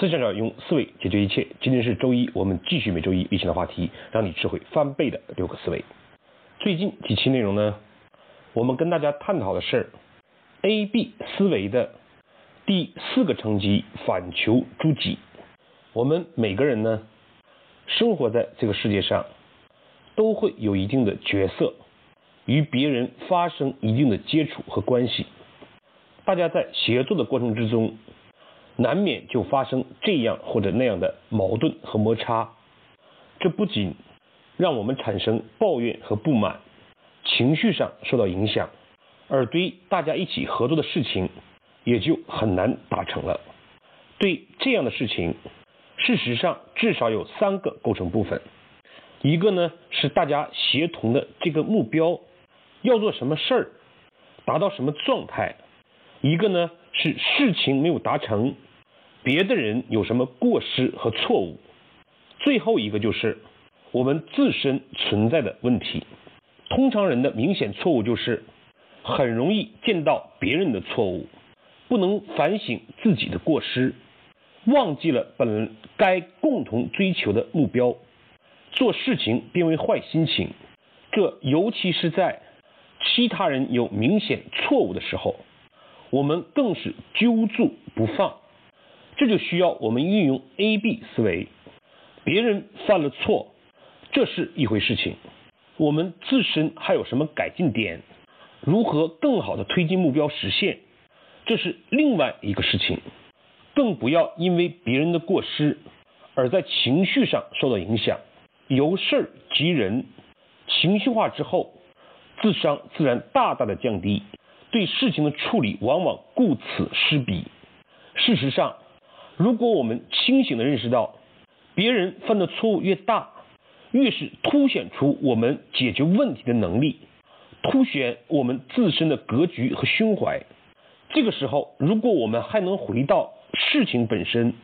思想者用思维解决一切。今天是周一，我们继续每周一例行的话题，让你智慧翻倍的六个思维。最近几期内容呢，我们跟大家探讨的是 A B 思维的第四个层级——反求诸己。我们每个人呢，生活在这个世界上，都会有一定的角色，与别人发生一定的接触和关系。大家在协作的过程之中。难免就发生这样或者那样的矛盾和摩擦，这不仅让我们产生抱怨和不满，情绪上受到影响，而对大家一起合作的事情也就很难达成了。对这样的事情，事实上至少有三个构成部分，一个呢是大家协同的这个目标要做什么事儿，达到什么状态；一个呢是事情没有达成。别的人有什么过失和错误？最后一个就是我们自身存在的问题。通常人的明显错误就是很容易见到别人的错误，不能反省自己的过失，忘记了本该共同追求的目标，做事情变为坏心情。这尤其是在其他人有明显错误的时候，我们更是揪住不放。这就需要我们运用 A B 思维。别人犯了错，这是一回事情；我们自身还有什么改进点，如何更好的推进目标实现，这是另外一个事情。更不要因为别人的过失而在情绪上受到影响，由事儿及人，情绪化之后，智商自然大大的降低，对事情的处理往往顾此失彼。事实上。如果我们清醒的认识到，别人犯的错误越大，越是凸显出我们解决问题的能力，凸显我们自身的格局和胸怀。这个时候，如果我们还能回到事情本身、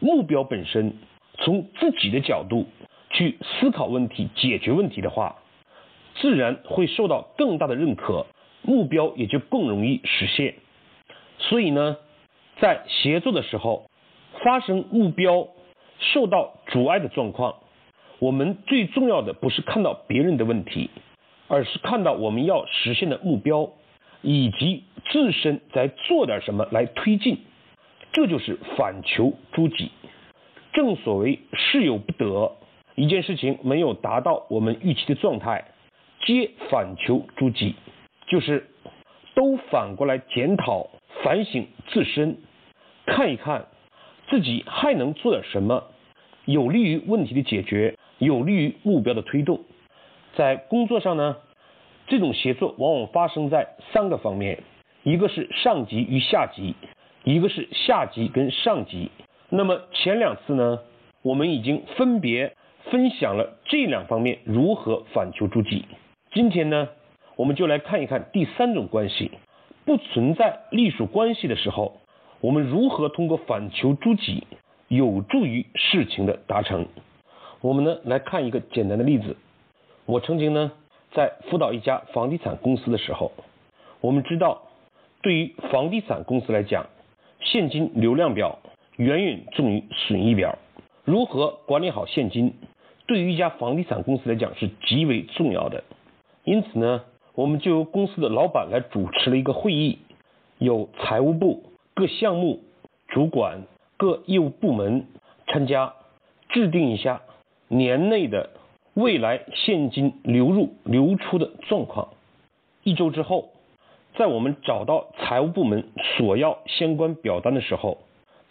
目标本身，从自己的角度去思考问题、解决问题的话，自然会受到更大的认可，目标也就更容易实现。所以呢，在协作的时候。发生目标受到阻碍的状况，我们最重要的不是看到别人的问题，而是看到我们要实现的目标，以及自身在做点什么来推进。这就是反求诸己。正所谓事有不得，一件事情没有达到我们预期的状态，皆反求诸己，就是都反过来检讨反省自身，看一看。自己还能做点什么，有利于问题的解决，有利于目标的推动。在工作上呢，这种协作往往发生在三个方面：一个是上级与下级，一个是下级跟上级。那么前两次呢，我们已经分别分享了这两方面如何反求诸己。今天呢，我们就来看一看第三种关系，不存在隶属关系的时候。我们如何通过反求诸己有助于事情的达成？我们呢来看一个简单的例子。我曾经呢在辅导一家房地产公司的时候，我们知道，对于房地产公司来讲，现金流量表远远重于损益表。如何管理好现金，对于一家房地产公司来讲是极为重要的。因此呢，我们就由公司的老板来主持了一个会议，有财务部。各项目主管、各业务部门参加，制定一下年内的未来现金流入流出的状况。一周之后，在我们找到财务部门索要相关表单的时候，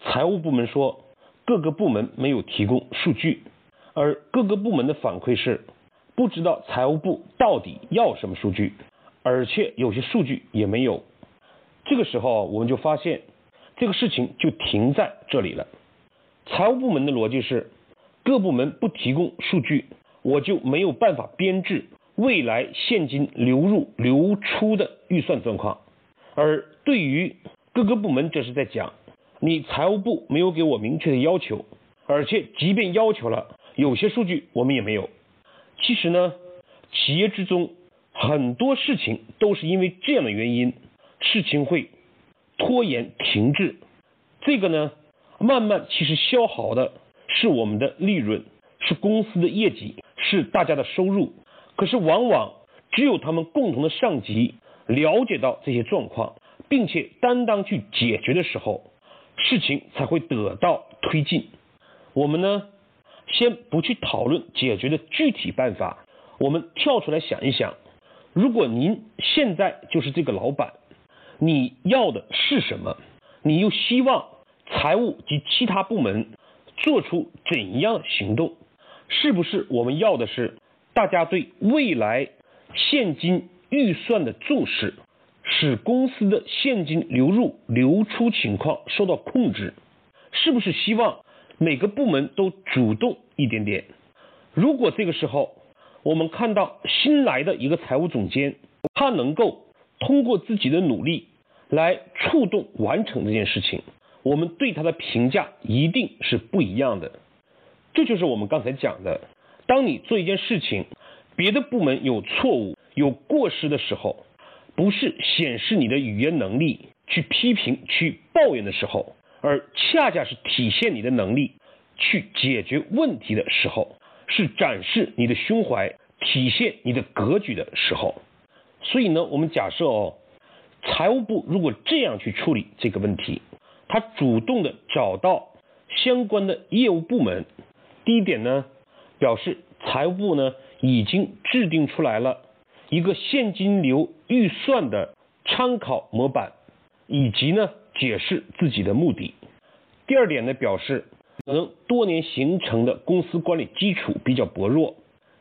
财务部门说各个部门没有提供数据，而各个部门的反馈是不知道财务部到底要什么数据，而且有些数据也没有。这个时候，我们就发现。这个事情就停在这里了。财务部门的逻辑是，各部门不提供数据，我就没有办法编制未来现金流入流出的预算状况。而对于各个部门，这是在讲，你财务部没有给我明确的要求，而且即便要求了，有些数据我们也没有。其实呢，企业之中很多事情都是因为这样的原因，事情会。拖延停滞，这个呢，慢慢其实消耗的是我们的利润，是公司的业绩，是大家的收入。可是往往只有他们共同的上级了解到这些状况，并且担当去解决的时候，事情才会得到推进。我们呢，先不去讨论解决的具体办法，我们跳出来想一想：如果您现在就是这个老板，你要的是什么？你又希望财务及其他部门做出怎样行动？是不是我们要的是大家对未来现金预算的重视，使公司的现金流入流出情况受到控制？是不是希望？每个部门都主动一点点。如果这个时候我们看到新来的一个财务总监，他能够通过自己的努力来触动完成这件事情，我们对他的评价一定是不一样的。这就是我们刚才讲的，当你做一件事情，别的部门有错误、有过失的时候，不是显示你的语言能力去批评、去抱怨的时候。而恰恰是体现你的能力去解决问题的时候，是展示你的胸怀、体现你的格局的时候。所以呢，我们假设哦，财务部如果这样去处理这个问题，他主动的找到相关的业务部门，第一点呢，表示财务部呢已经制定出来了一个现金流预算的参考模板，以及呢。解释自己的目的。第二点呢，表示可能多年形成的公司管理基础比较薄弱，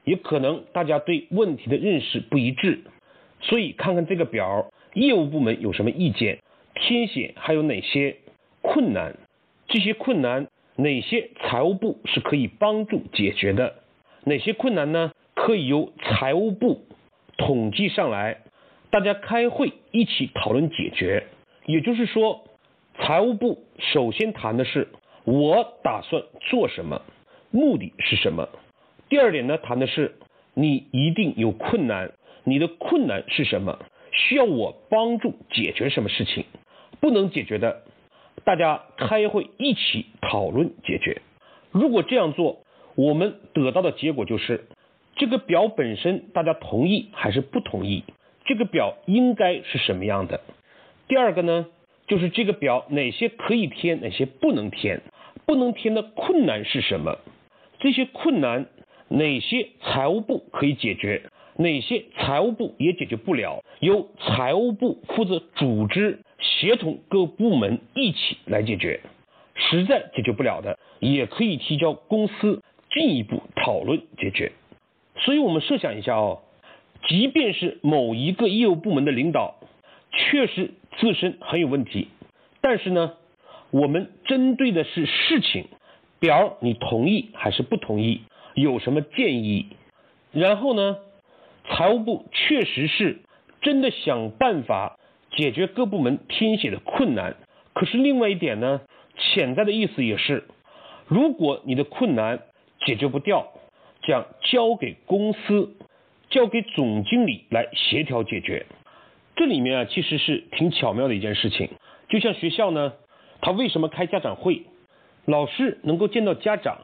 也可能大家对问题的认识不一致。所以看看这个表，业务部门有什么意见，填写还有哪些困难，这些困难哪些财务部是可以帮助解决的，哪些困难呢可以由财务部统计上来，大家开会一起讨论解决。也就是说，财务部首先谈的是我打算做什么，目的是什么。第二点呢，谈的是你一定有困难，你的困难是什么，需要我帮助解决什么事情，不能解决的，大家开会一起讨论解决。如果这样做，我们得到的结果就是这个表本身大家同意还是不同意？这个表应该是什么样的？第二个呢，就是这个表哪些可以填，哪些不能填，不能填的困难是什么？这些困难哪些财务部可以解决，哪些财务部也解决不了，由财务部负责组织协同各部门一起来解决。实在解决不了的，也可以提交公司进一步讨论解决。所以我们设想一下哦，即便是某一个业务部门的领导，确实。自身很有问题，但是呢，我们针对的是事情表，你同意还是不同意？有什么建议？然后呢，财务部确实是真的想办法解决各部门填写的困难。可是另外一点呢，潜在的意思也是，如果你的困难解决不掉，将交给公司，交给总经理来协调解决。这里面啊，其实是挺巧妙的一件事情。就像学校呢，他为什么开家长会？老师能够见到家长，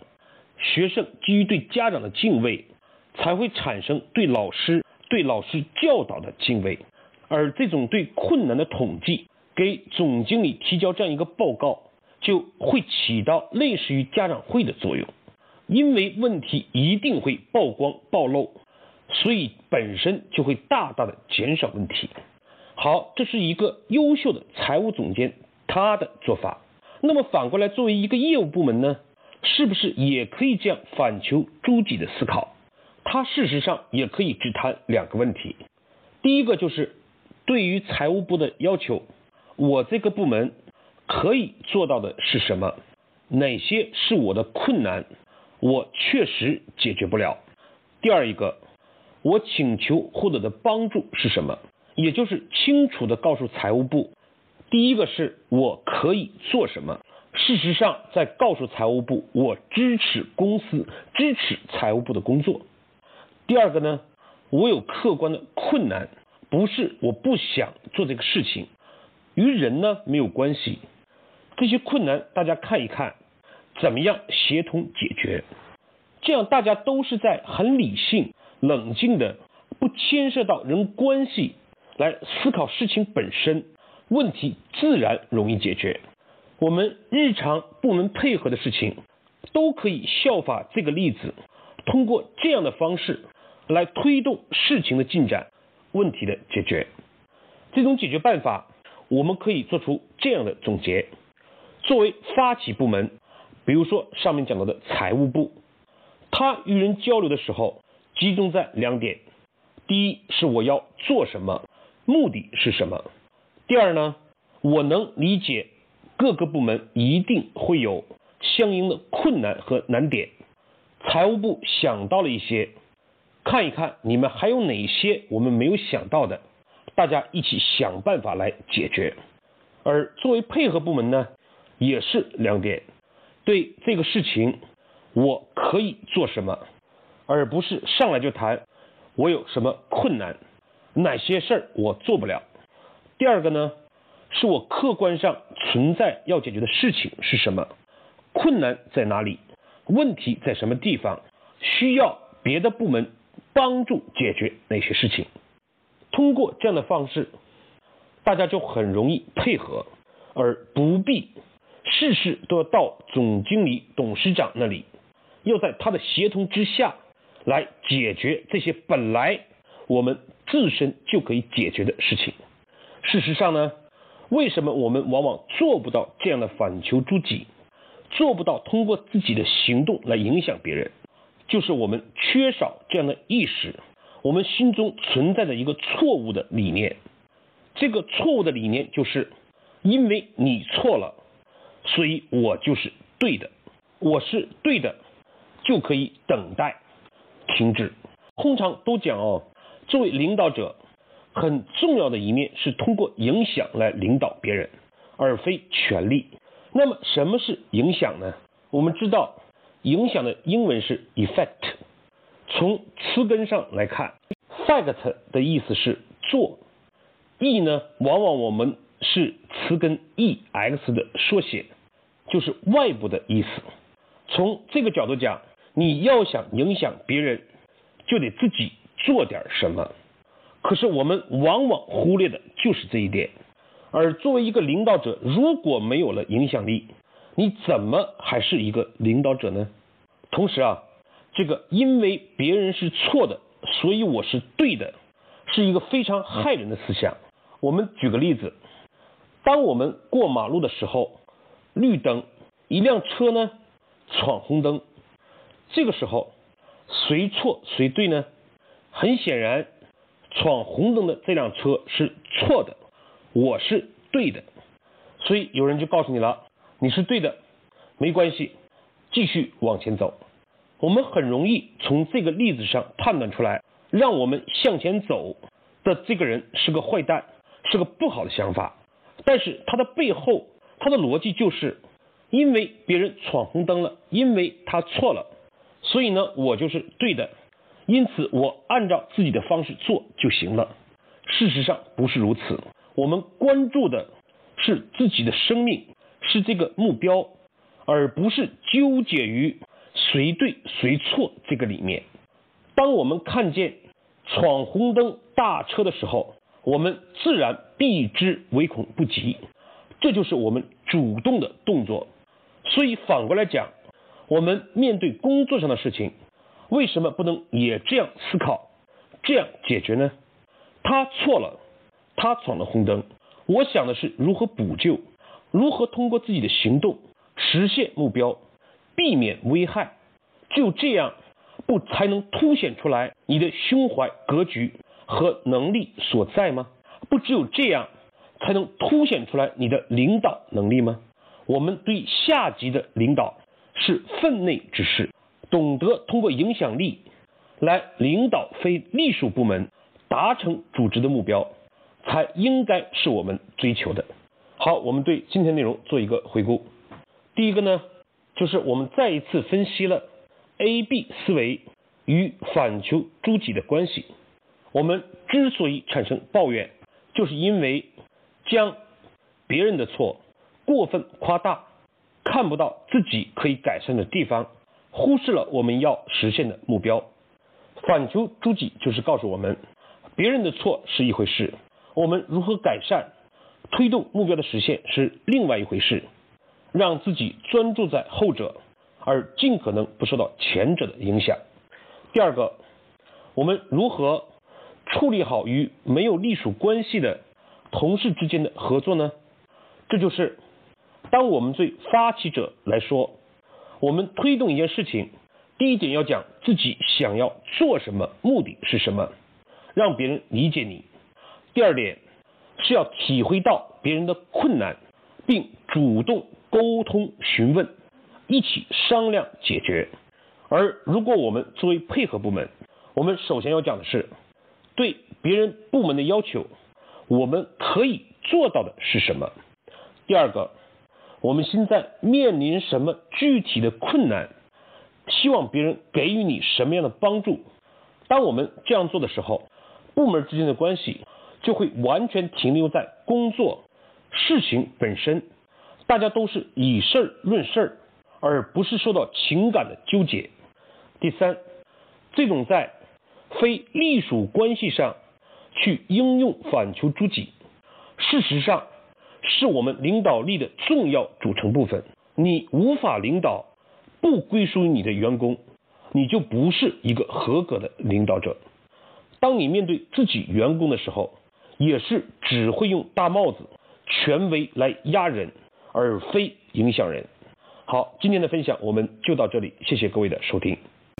学生基于对家长的敬畏，才会产生对老师、对老师教导的敬畏。而这种对困难的统计，给总经理提交这样一个报告，就会起到类似于家长会的作用。因为问题一定会曝光暴露，所以本身就会大大的减少问题。好，这是一个优秀的财务总监他的做法。那么反过来，作为一个业务部门呢，是不是也可以这样反求诸己的思考？他事实上也可以只谈两个问题。第一个就是对于财务部的要求，我这个部门可以做到的是什么？哪些是我的困难？我确实解决不了。第二一个，我请求获得的帮助是什么？也就是清楚的告诉财务部，第一个是我可以做什么，事实上在告诉财务部我支持公司支持财务部的工作。第二个呢，我有客观的困难，不是我不想做这个事情，与人呢没有关系。这些困难大家看一看，怎么样协同解决？这样大家都是在很理性、冷静的，不牵涉到人关系来思考事情本身，问题自然容易解决。我们日常部门配合的事情，都可以效法这个例子，通过这样的方式来推动事情的进展，问题的解决。这种解决办法，我们可以做出这样的总结：作为发起部门，比如说上面讲到的财务部，他与人交流的时候，集中在两点：第一是我要做什么，目的是什么；第二呢，我能理解。各个部门一定会有相应的困难和难点，财务部想到了一些，看一看你们还有哪些我们没有想到的，大家一起想办法来解决。而作为配合部门呢，也是两点，对这个事情我可以做什么，而不是上来就谈我有什么困难，哪些事儿我做不了。第二个呢？是我客观上存在要解决的事情是什么？困难在哪里？问题在什么地方？需要别的部门帮助解决哪些事情？通过这样的方式，大家就很容易配合，而不必事事都要到总经理、董事长那里，要在他的协同之下来解决这些本来我们自身就可以解决的事情。事实上呢？为什么我们往往做不到这样的反求诸己，做不到通过自己的行动来影响别人？就是我们缺少这样的意识，我们心中存在着一个错误的理念。这个错误的理念就是，因为你错了，所以我就是对的，我是对的，就可以等待停止。通常都讲哦，作为领导者。很重要的一面是通过影响来领导别人，而非权力。那么什么是影响呢？我们知道，影响的英文是 effect。从词根上来看，fact 的意思是做，e 呢，往往我们是词根 ex 的缩写，就是外部的意思。从这个角度讲，你要想影响别人，就得自己做点什么。可是我们往往忽略的就是这一点，而作为一个领导者，如果没有了影响力，你怎么还是一个领导者呢？同时啊，这个因为别人是错的，所以我是对的，是一个非常害人的思想。我们举个例子，当我们过马路的时候，绿灯，一辆车呢闯红灯，这个时候谁错谁对呢？很显然。闯红灯的这辆车是错的，我是对的，所以有人就告诉你了，你是对的，没关系，继续往前走。我们很容易从这个例子上判断出来，让我们向前走的这个人是个坏蛋，是个不好的想法。但是他的背后，他的逻辑就是，因为别人闯红灯了，因为他错了，所以呢，我就是对的。因此，我按照自己的方式做就行了。事实上不是如此。我们关注的是自己的生命，是这个目标，而不是纠结于谁对谁错这个里面。当我们看见闯红灯大车的时候，我们自然避之唯恐不及。这就是我们主动的动作。所以反过来讲，我们面对工作上的事情。为什么不能也这样思考，这样解决呢？他错了，他闯了红灯。我想的是如何补救，如何通过自己的行动实现目标，避免危害。只有这样，不才能凸显出来你的胸怀格局和能力所在吗？不只有这样，才能凸显出来你的领导能力吗？我们对下级的领导是分内之事。懂得通过影响力来领导非隶属部门，达成组织的目标，才应该是我们追求的。好，我们对今天内容做一个回顾。第一个呢，就是我们再一次分析了 A B 思维与反求诸己的关系。我们之所以产生抱怨，就是因为将别人的错过分夸大，看不到自己可以改善的地方，忽视了我们要实现的目标。反求诸己就是告诉我们，别人的错是一回事，我们如何改善、推动目标的实现是另外一回事。让自己专注在后者，而尽可能不受到前者的影响。第二个，我们如何处理好与没有隶属关系的同事之间的合作呢？这就是，当我们对发起者来说，我们推动一件事情，第一点要讲自己想要做什么，目的是什么，让别人理解你。第二点是要体会到别人的困难，并主动。沟通询问，一起商量解决。而如果我们作为配合部门，我们首先要讲的是，对别人部门的要求，我们可以做到的是什么？第二个，我们现在面临什么具体的困难？希望别人给予你什么样的帮助？当我们这样做的时候，部门之间的关系就会完全停留在工作事情本身。大家都是以事儿论事儿，而不是受到情感的纠结。第三，这种在非隶属关系上去应用反求诸己，事实上是我们领导力的重要组成部分。你无法领导不归属于你的员工，你就不是一个合格的领导者。当你面对自己员工的时候，也是只会用大帽子、权威来压人。而非影响人。好，今天的分享我们就到这里，谢谢各位的收听。